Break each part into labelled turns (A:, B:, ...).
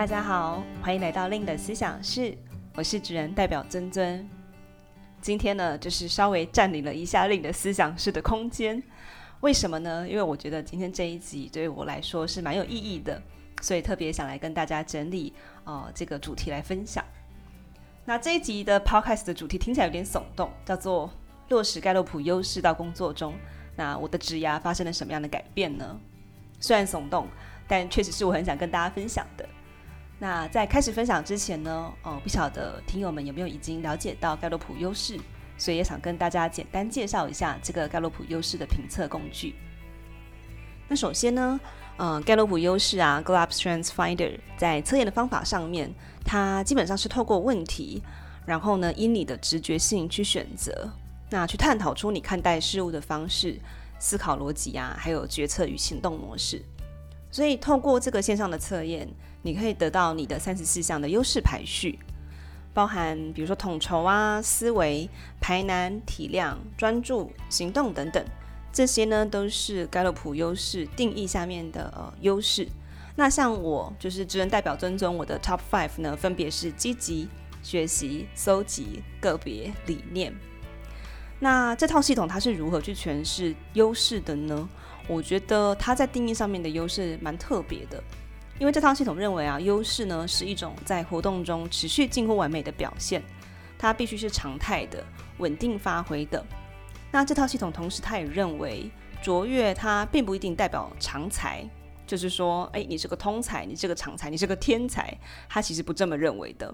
A: 大家好，欢迎来到令的思想室，我是主人代表尊尊。今天呢，就是稍微占领了一下令的思想室的空间。为什么呢？因为我觉得今天这一集对我来说是蛮有意义的，所以特别想来跟大家整理呃这个主题来分享。那这一集的 Podcast 的主题听起来有点耸动，叫做落实盖洛普优势到工作中。那我的职涯发生了什么样的改变呢？虽然耸动，但确实是我很想跟大家分享的。那在开始分享之前呢，哦，不晓得听友们有没有已经了解到盖洛普优势，所以也想跟大家简单介绍一下这个盖洛普优势的评测工具。那首先呢，嗯、呃，盖洛普优势啊，Gallup Strengths Finder，在测验的方法上面，它基本上是透过问题，然后呢，因你的直觉性去选择，那去探讨出你看待事物的方式、思考逻辑啊，还有决策与行动模式。所以透过这个线上的测验，你可以得到你的三十四项的优势排序，包含比如说统筹啊、思维、排难、体谅、专注、行动等等，这些呢都是盖洛普优势定义下面的呃优势。那像我就是职能代表尊尊，我的 Top Five 呢分别是积极、学习、搜集、个别、理念。那这套系统它是如何去诠释优势的呢？我觉得它在定义上面的优势蛮特别的。因为这套系统认为啊，优势呢是一种在活动中持续近乎完美的表现，它必须是常态的、稳定发挥的。那这套系统同时，它也认为卓越它并不一定代表常才，就是说，哎，你是个通才，你是个常才，你是个天才，它其实不这么认为的。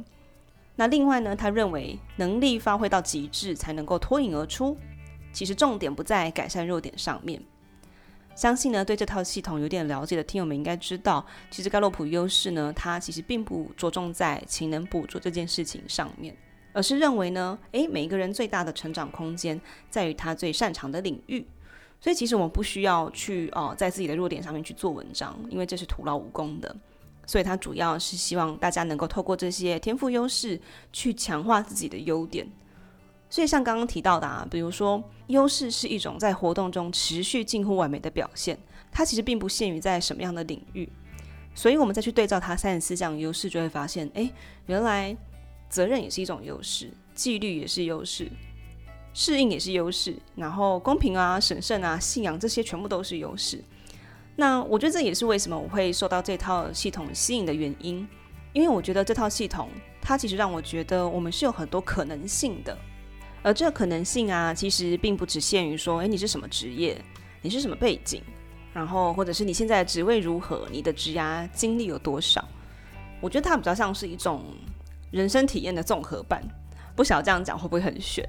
A: 那另外呢，他认为能力发挥到极致才能够脱颖而出，其实重点不在改善弱点上面。相信呢，对这套系统有点了解的听友们应该知道，其实盖洛普优势呢，它其实并不着重在勤能补拙这件事情上面，而是认为呢，诶，每一个人最大的成长空间在于他最擅长的领域，所以其实我们不需要去哦，在自己的弱点上面去做文章，因为这是徒劳无功的。所以它主要是希望大家能够透过这些天赋优势去强化自己的优点。所以像刚刚提到的啊，比如说优势是一种在活动中持续近乎完美的表现，它其实并不限于在什么样的领域。所以我们再去对照它三十四项优势，就会发现，哎，原来责任也是一种优势，纪律也是优势，适应也是优势，然后公平啊、审慎啊、信仰这些全部都是优势。那我觉得这也是为什么我会受到这套系统吸引的原因，因为我觉得这套系统它其实让我觉得我们是有很多可能性的。而这个可能性啊，其实并不只限于说，诶，你是什么职业，你是什么背景，然后或者是你现在的职位如何，你的职涯经历有多少。我觉得它比较像是一种人生体验的综合版。不晓得这样讲会不会很玄？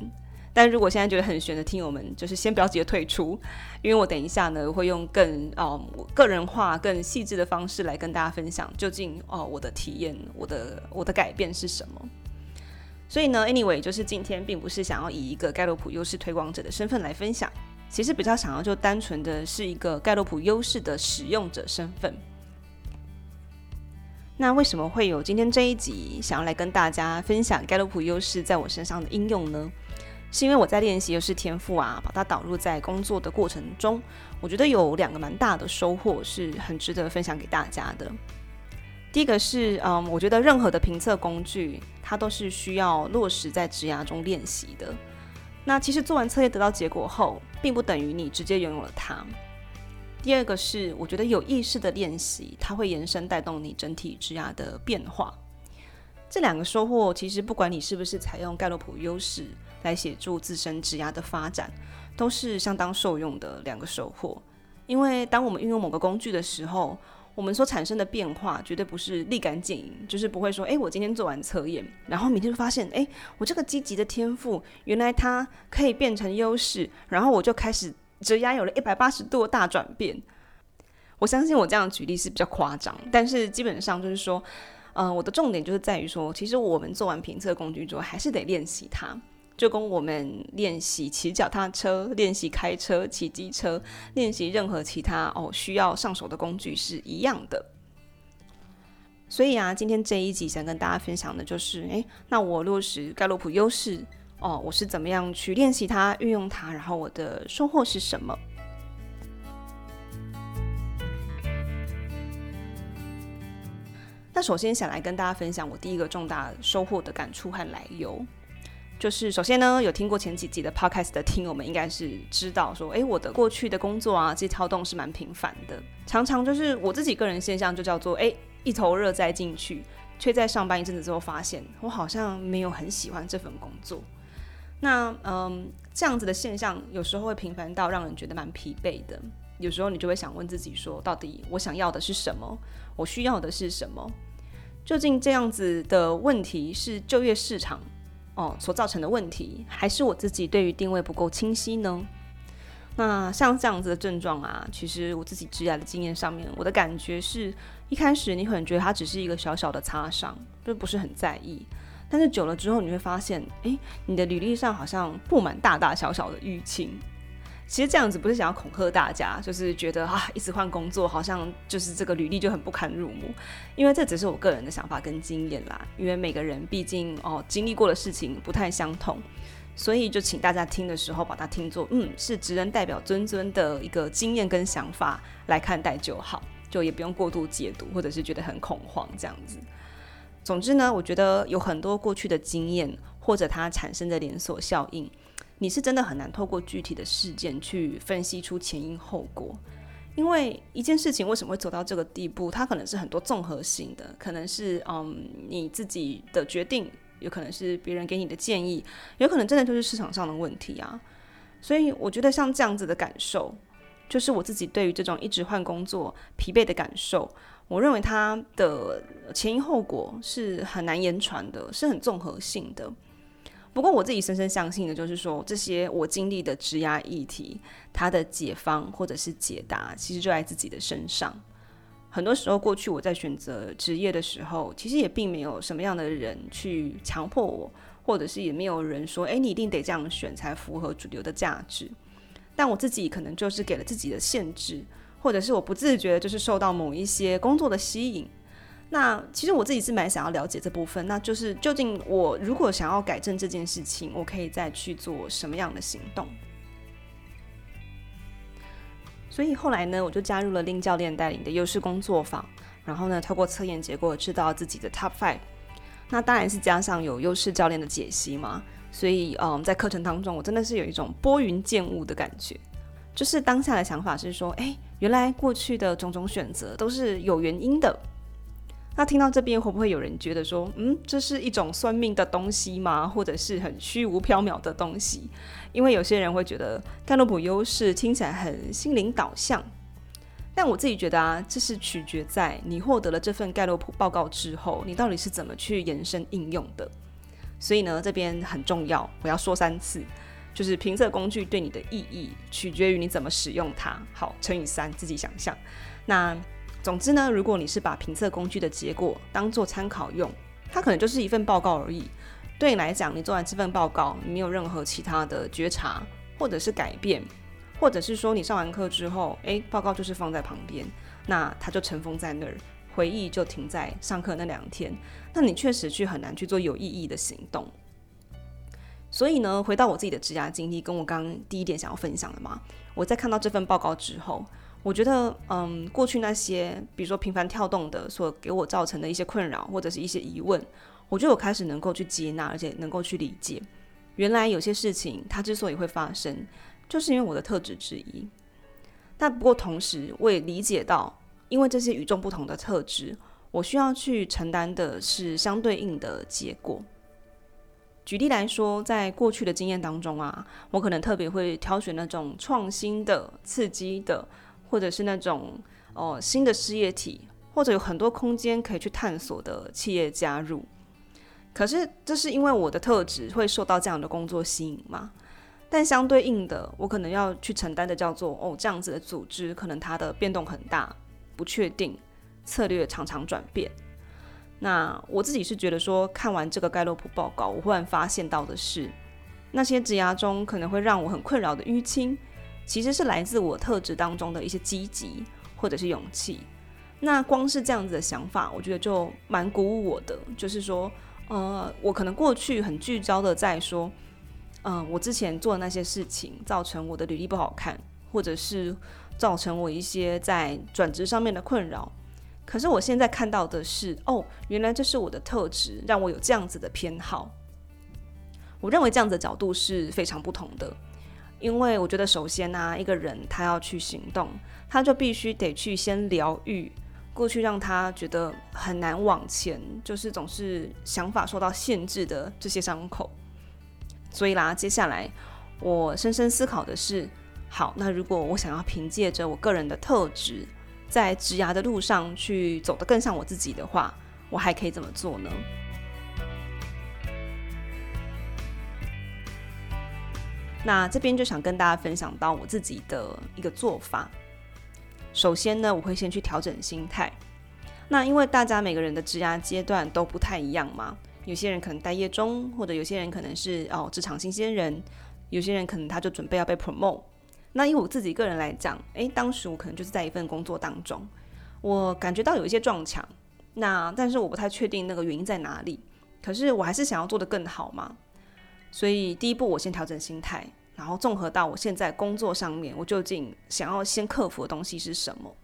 A: 但如果现在觉得很玄的听友们，就是先不要急着退出，因为我等一下呢会用更哦个人化、更细致的方式来跟大家分享，究竟哦我的体验、我的我的改变是什么。所以呢，anyway，就是今天并不是想要以一个盖洛普优势推广者的身份来分享，其实比较想要就单纯的是一个盖洛普优势的使用者身份。那为什么会有今天这一集想要来跟大家分享盖洛普优势在我身上的应用呢？是因为我在练习优势天赋啊，把它导入在工作的过程中，我觉得有两个蛮大的收获，是很值得分享给大家的。第一个是，嗯，我觉得任何的评测工具，它都是需要落实在职涯中练习的。那其实做完测验得到结果后，并不等于你直接拥有了它。第二个是，我觉得有意识的练习，它会延伸带动你整体职涯的变化。这两个收获，其实不管你是不是采用盖洛普优势来协助自身职涯的发展，都是相当受用的两个收获。因为当我们运用某个工具的时候，我们所产生的变化绝对不是立竿见影，就是不会说，诶，我今天做完测验，然后明天就发现，诶，我这个积极的天赋，原来它可以变成优势，然后我就开始职压有了一百八十度大转变。我相信我这样举例是比较夸张，但是基本上就是说，嗯、我的重点就是在于说，其实我们做完评测工具之后，还是得练习它。就跟我们练习骑脚踏车、练习开车、骑机车、练习任何其他哦需要上手的工具是一样的。所以啊，今天这一集想跟大家分享的就是，诶，那我落实盖洛普优势哦，我是怎么样去练习它、运用它，然后我的收获是什么？那首先想来跟大家分享我第一个重大收获的感触和来由，就是首先呢，有听过前几集的 podcast 的听友们应该是知道说，诶，我的过去的工作啊，这些跳动是蛮频繁的，常常就是我自己个人现象就叫做，诶，一头热栽进去，却在上班一阵子之后发现，我好像没有很喜欢这份工作。那嗯，这样子的现象有时候会频繁到让人觉得蛮疲惫的。有时候你就会想问自己说，到底我想要的是什么？我需要的是什么？究竟这样子的问题是就业市场哦所造成的问题，还是我自己对于定位不够清晰呢？那像这样子的症状啊，其实我自己治疗的经验上面，我的感觉是一开始你可能觉得它只是一个小小的擦伤，就不是很在意。但是久了之后，你会发现，诶，你的履历上好像布满大大小小的淤青。其实这样子不是想要恐吓大家，就是觉得啊，一直换工作，好像就是这个履历就很不堪入目。因为这只是我个人的想法跟经验啦。因为每个人毕竟哦经历过的事情不太相同，所以就请大家听的时候把它听作嗯是职人代表尊尊的一个经验跟想法来看待就好，就也不用过度解读或者是觉得很恐慌这样子。总之呢，我觉得有很多过去的经验或者它产生的连锁效应，你是真的很难透过具体的事件去分析出前因后果。因为一件事情为什么会走到这个地步，它可能是很多综合性的，可能是嗯你自己的决定，有可能是别人给你的建议，有可能真的就是市场上的问题啊。所以我觉得像这样子的感受，就是我自己对于这种一直换工作疲惫的感受。我认为它的前因后果是很难言传的，是很综合性的。不过我自己深深相信的就是说，这些我经历的职压议题，它的解方或者是解答，其实就在自己的身上。很多时候，过去我在选择职业的时候，其实也并没有什么样的人去强迫我，或者是也没有人说，诶，你一定得这样选才符合主流的价值。但我自己可能就是给了自己的限制。或者是我不自觉就是受到某一些工作的吸引，那其实我自己是蛮想要了解这部分，那就是究竟我如果想要改正这件事情，我可以再去做什么样的行动？所以后来呢，我就加入了令教练带领的优势工作坊，然后呢，透过测验结果知道自己的 Top Five，那当然是加上有优势教练的解析嘛，所以嗯，在课程当中，我真的是有一种拨云见雾的感觉。就是当下的想法是说，诶，原来过去的种种选择都是有原因的。那听到这边会不会有人觉得说，嗯，这是一种算命的东西吗？或者是很虚无缥缈的东西？因为有些人会觉得盖洛普优势听起来很心灵导向，但我自己觉得啊，这是取决在你获得了这份盖洛普报告之后，你到底是怎么去延伸应用的。所以呢，这边很重要，我要说三次。就是评测工具对你的意义取决于你怎么使用它。好，乘以三，自己想象。那总之呢，如果你是把评测工具的结果当做参考用，它可能就是一份报告而已。对你来讲，你做完这份报告，你没有任何其他的觉察或者是改变，或者是说你上完课之后，诶，报告就是放在旁边，那它就尘封在那儿，回忆就停在上课那两天。那你确实去很难去做有意义的行动。所以呢，回到我自己的职涯经历，跟我刚刚第一点想要分享的嘛，我在看到这份报告之后，我觉得，嗯，过去那些比如说频繁跳动的所给我造成的一些困扰或者是一些疑问，我觉得我开始能够去接纳，而且能够去理解，原来有些事情它之所以会发生，就是因为我的特质之一。但不过同时，我也理解到，因为这些与众不同的特质，我需要去承担的是相对应的结果。举例来说，在过去的经验当中啊，我可能特别会挑选那种创新的、刺激的，或者是那种哦、新的事业体，或者有很多空间可以去探索的企业加入。可是，这是因为我的特质会受到这样的工作吸引吗？但相对应的，我可能要去承担的叫做哦，这样子的组织可能它的变动很大，不确定，策略常常转变。那我自己是觉得说，看完这个盖洛普报告，我忽然发现到的是，那些职涯中可能会让我很困扰的淤青，其实是来自我特质当中的一些积极或者是勇气。那光是这样子的想法，我觉得就蛮鼓舞我的。就是说，呃，我可能过去很聚焦的在说，嗯、呃，我之前做的那些事情造成我的履历不好看，或者是造成我一些在转职上面的困扰。可是我现在看到的是，哦，原来这是我的特质，让我有这样子的偏好。我认为这样子的角度是非常不同的，因为我觉得首先呢、啊，一个人他要去行动，他就必须得去先疗愈过去让他觉得很难往前，就是总是想法受到限制的这些伤口。所以啦，接下来我深深思考的是，好，那如果我想要凭借着我个人的特质，在职涯的路上去走得更像我自己的话，我还可以怎么做呢？那这边就想跟大家分享到我自己的一个做法。首先呢，我会先去调整心态。那因为大家每个人的职涯阶段都不太一样嘛。有些人可能待业中，或者有些人可能是哦职场新鲜人，有些人可能他就准备要被 promote。那以我自己个人来讲，诶，当时我可能就是在一份工作当中，我感觉到有一些撞墙，那但是我不太确定那个原因在哪里。可是我还是想要做得更好嘛，所以第一步我先调整心态，然后综合到我现在工作上面，我究竟想要先克服的东西是什么？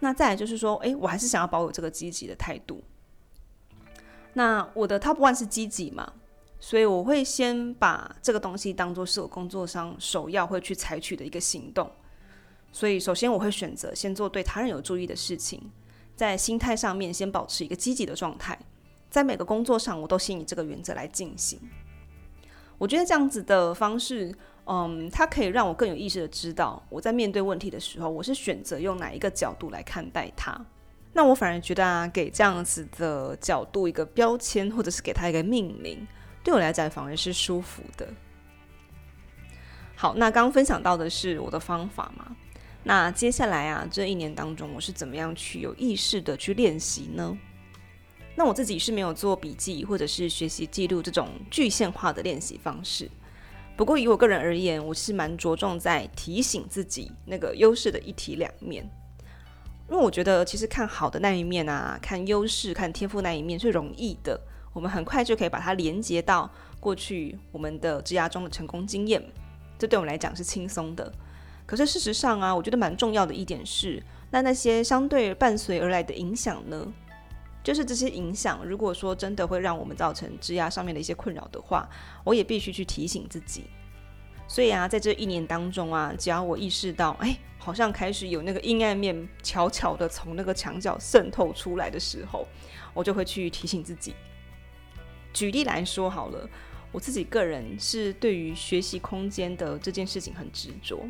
A: 那再来就是说，诶，我还是想要保有这个积极的态度。那我的 top one 是积极嘛，所以我会先把这个东西当做是我工作上首要会去采取的一个行动。所以首先我会选择先做对他人有注意的事情，在心态上面先保持一个积极的状态，在每个工作上我都先以这个原则来进行。我觉得这样子的方式，嗯，它可以让我更有意识的知道我在面对问题的时候，我是选择用哪一个角度来看待它。那我反而觉得啊，给这样子的角度一个标签，或者是给他一个命名，对我来讲反而是舒服的。好，那刚刚分享到的是我的方法嘛。那接下来啊，这一年当中，我是怎么样去有意识的去练习呢？那我自己是没有做笔记或者是学习记录这种具象化的练习方式。不过以我个人而言，我是蛮着重在提醒自己那个优势的一体两面。因为我觉得，其实看好的那一面啊，看优势、看天赋那一面是容易的，我们很快就可以把它连接到过去我们的职涯中的成功经验，这对我们来讲是轻松的。可是事实上啊，我觉得蛮重要的一点是，那那些相对伴随而来的影响呢，就是这些影响，如果说真的会让我们造成枝桠上面的一些困扰的话，我也必须去提醒自己。所以啊，在这一年当中啊，只要我意识到，哎，好像开始有那个阴暗面悄悄的从那个墙角渗透出来的时候，我就会去提醒自己。举例来说好了，我自己个人是对于学习空间的这件事情很执着，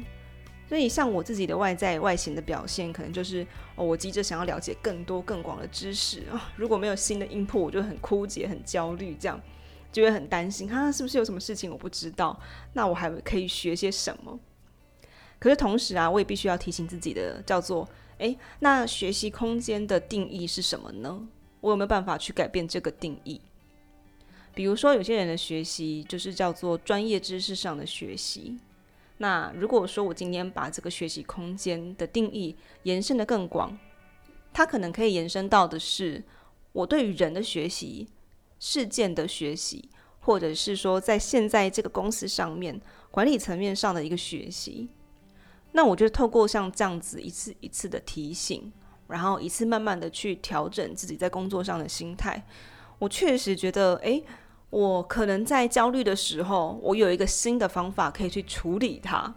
A: 所以像我自己的外在外形的表现，可能就是哦，我急着想要了解更多更广的知识啊，哦，如果没有新的 input，我就很枯竭、很焦虑这样。就会很担心，哈，是不是有什么事情我不知道？那我还可以学些什么？可是同时啊，我也必须要提醒自己的，叫做，诶，那学习空间的定义是什么呢？我有没有办法去改变这个定义？比如说，有些人的学习就是叫做专业知识上的学习。那如果说我今天把这个学习空间的定义延伸得更广，它可能可以延伸到的是我对于人的学习。事件的学习，或者是说在现在这个公司上面管理层面上的一个学习，那我觉得透过像这样子一次一次的提醒，然后一次慢慢的去调整自己在工作上的心态，我确实觉得，诶，我可能在焦虑的时候，我有一个新的方法可以去处理它，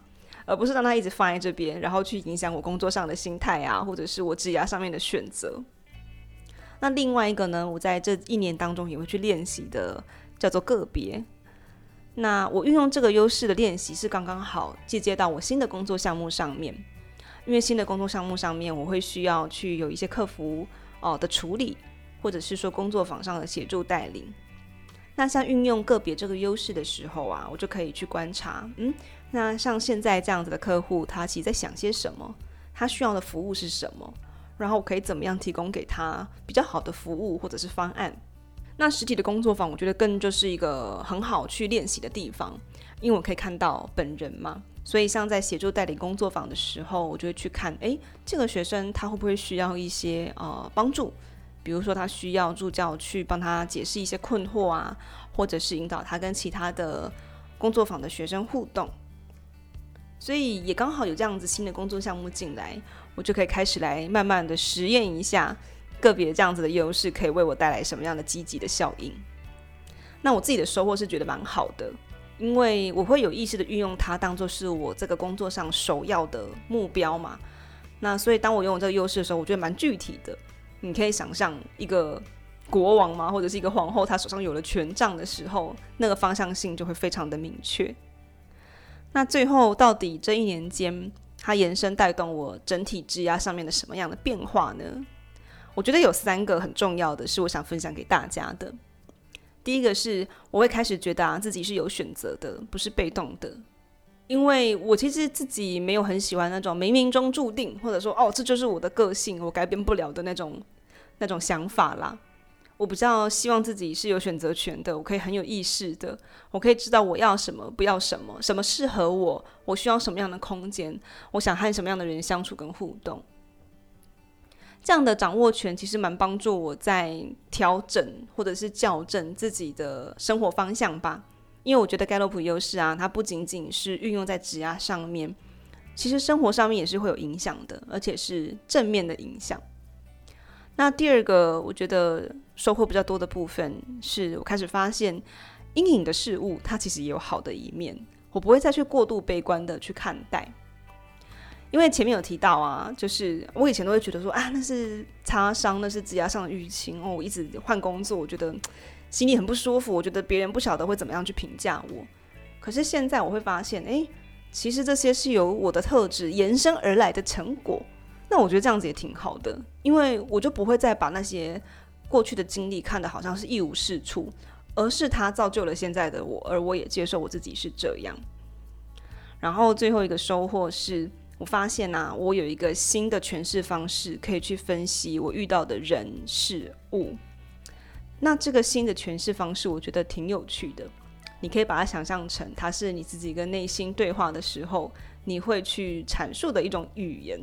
A: 而不是让它一直放在这边，然后去影响我工作上的心态啊，或者是我职涯上面的选择。那另外一个呢，我在这一年当中也会去练习的，叫做个别。那我运用这个优势的练习是刚刚好借接到我新的工作项目上面，因为新的工作项目上面我会需要去有一些客服哦的处理，或者是说工作坊上的协助带领。那像运用个别这个优势的时候啊，我就可以去观察，嗯，那像现在这样子的客户，他其实在想些什么？他需要的服务是什么？然后我可以怎么样提供给他比较好的服务或者是方案？那实体的工作坊，我觉得更就是一个很好去练习的地方，因为我可以看到本人嘛。所以像在协助代理工作坊的时候，我就会去看，诶，这个学生他会不会需要一些呃帮助？比如说他需要助教去帮他解释一些困惑啊，或者是引导他跟其他的工作坊的学生互动。所以也刚好有这样子新的工作项目进来，我就可以开始来慢慢的实验一下个别这样子的优势可以为我带来什么样的积极的效应。那我自己的收获是觉得蛮好的，因为我会有意识的运用它当做是我这个工作上首要的目标嘛。那所以当我拥有这个优势的时候，我觉得蛮具体的。你可以想象一个国王嘛，或者是一个皇后，她手上有了权杖的时候，那个方向性就会非常的明确。那最后到底这一年间，它延伸带动我整体质押上面的什么样的变化呢？我觉得有三个很重要的是我想分享给大家的。第一个是我会开始觉得，自己是有选择的，不是被动的。因为我其实自己没有很喜欢那种冥冥中注定，或者说哦，这就是我的个性，我改变不了的那种那种想法啦。我比较希望自己是有选择权的，我可以很有意识的，我可以知道我要什么，不要什么，什么适合我，我需要什么样的空间，我想和什么样的人相处跟互动。这样的掌握权其实蛮帮助我在调整或者是校正自己的生活方向吧。因为我觉得盖洛普优势啊，它不仅仅是运用在职涯上面，其实生活上面也是会有影响的，而且是正面的影响。那第二个我觉得收获比较多的部分，是我开始发现阴影的事物，它其实也有好的一面，我不会再去过度悲观的去看待。因为前面有提到啊，就是我以前都会觉得说啊，那是擦伤，那是职涯上的淤青哦。我一直换工作，我觉得心里很不舒服。我觉得别人不晓得会怎么样去评价我。可是现在我会发现，哎，其实这些是由我的特质延伸而来的成果。那我觉得这样子也挺好的，因为我就不会再把那些过去的经历看得好像是一无是处，而是它造就了现在的我，而我也接受我自己是这样。然后最后一个收获是。我发现呐、啊，我有一个新的诠释方式，可以去分析我遇到的人事物。那这个新的诠释方式，我觉得挺有趣的。你可以把它想象成，它是你自己跟内心对话的时候，你会去阐述的一种语言。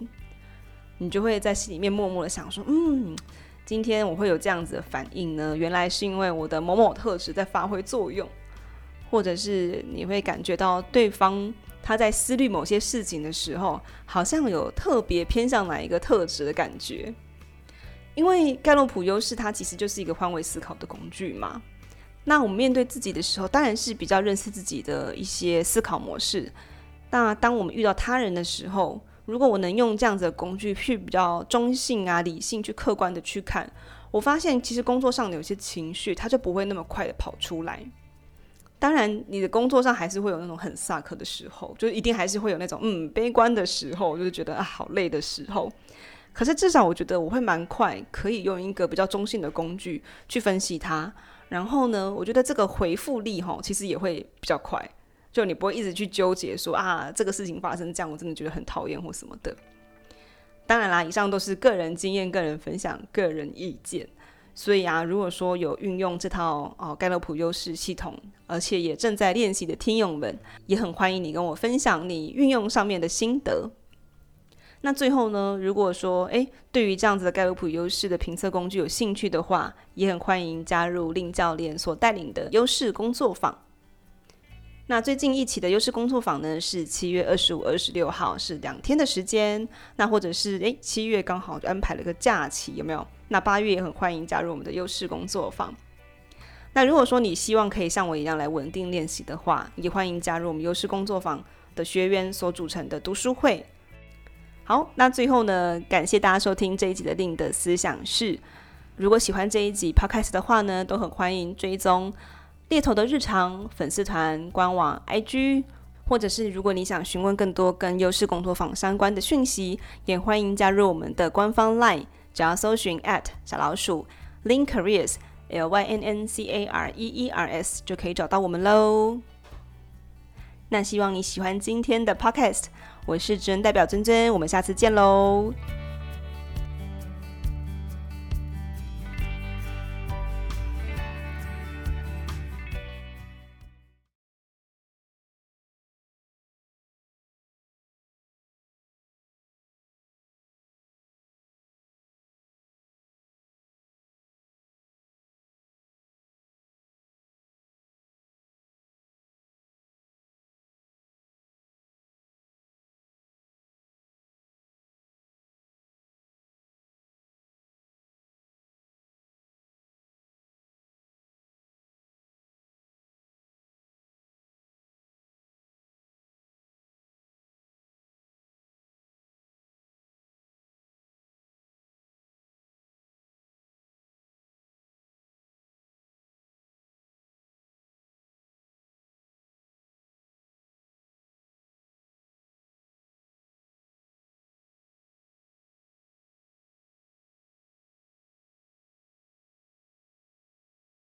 A: 你就会在心里面默默的想说：“嗯，今天我会有这样子的反应呢，原来是因为我的某某特质在发挥作用。”或者是你会感觉到对方。他在思虑某些事情的时候，好像有特别偏向哪一个特质的感觉。因为盖洛普优势，它其实就是一个换位思考的工具嘛。那我们面对自己的时候，当然是比较认识自己的一些思考模式。那当我们遇到他人的时候，如果我能用这样子的工具去比较中性啊、理性去客观的去看，我发现其实工作上的有些情绪，它就不会那么快的跑出来。当然，你的工作上还是会有那种很 suck 的时候，就一定还是会有那种嗯悲观的时候，就是觉得啊好累的时候。可是至少我觉得我会蛮快，可以用一个比较中性的工具去分析它。然后呢，我觉得这个回复力哈，其实也会比较快。就你不会一直去纠结说啊这个事情发生这样，我真的觉得很讨厌或什么的。当然啦，以上都是个人经验、个人分享、个人意见。所以啊，如果说有运用这套哦盖洛普优势系统，而且也正在练习的听友们，也很欢迎你跟我分享你运用上面的心得。那最后呢，如果说诶对于这样子的盖洛普优势的评测工具有兴趣的话，也很欢迎加入令教练所带领的优势工作坊。那最近一期的优势工作坊呢，是七月二十五、二十六号，是两天的时间。那或者是诶七月刚好就安排了个假期，有没有？那八月也很欢迎加入我们的优势工作坊。那如果说你希望可以像我一样来稳定练习的话，也欢迎加入我们优势工作坊的学员所组成的读书会。好，那最后呢，感谢大家收听这一集的令的思想室。如果喜欢这一集 Podcast 的话呢，都很欢迎追踪猎头的日常粉丝团、官网、IG，或者是如果你想询问更多跟优势工作坊相关的讯息，也欢迎加入我们的官方 LINE。只要搜寻 at 小老鼠 Link Careers L Y N N C A R E E R S 就可以找到我们喽。那希望你喜欢今天的 podcast，我是真人代表尊尊，我们下次见喽。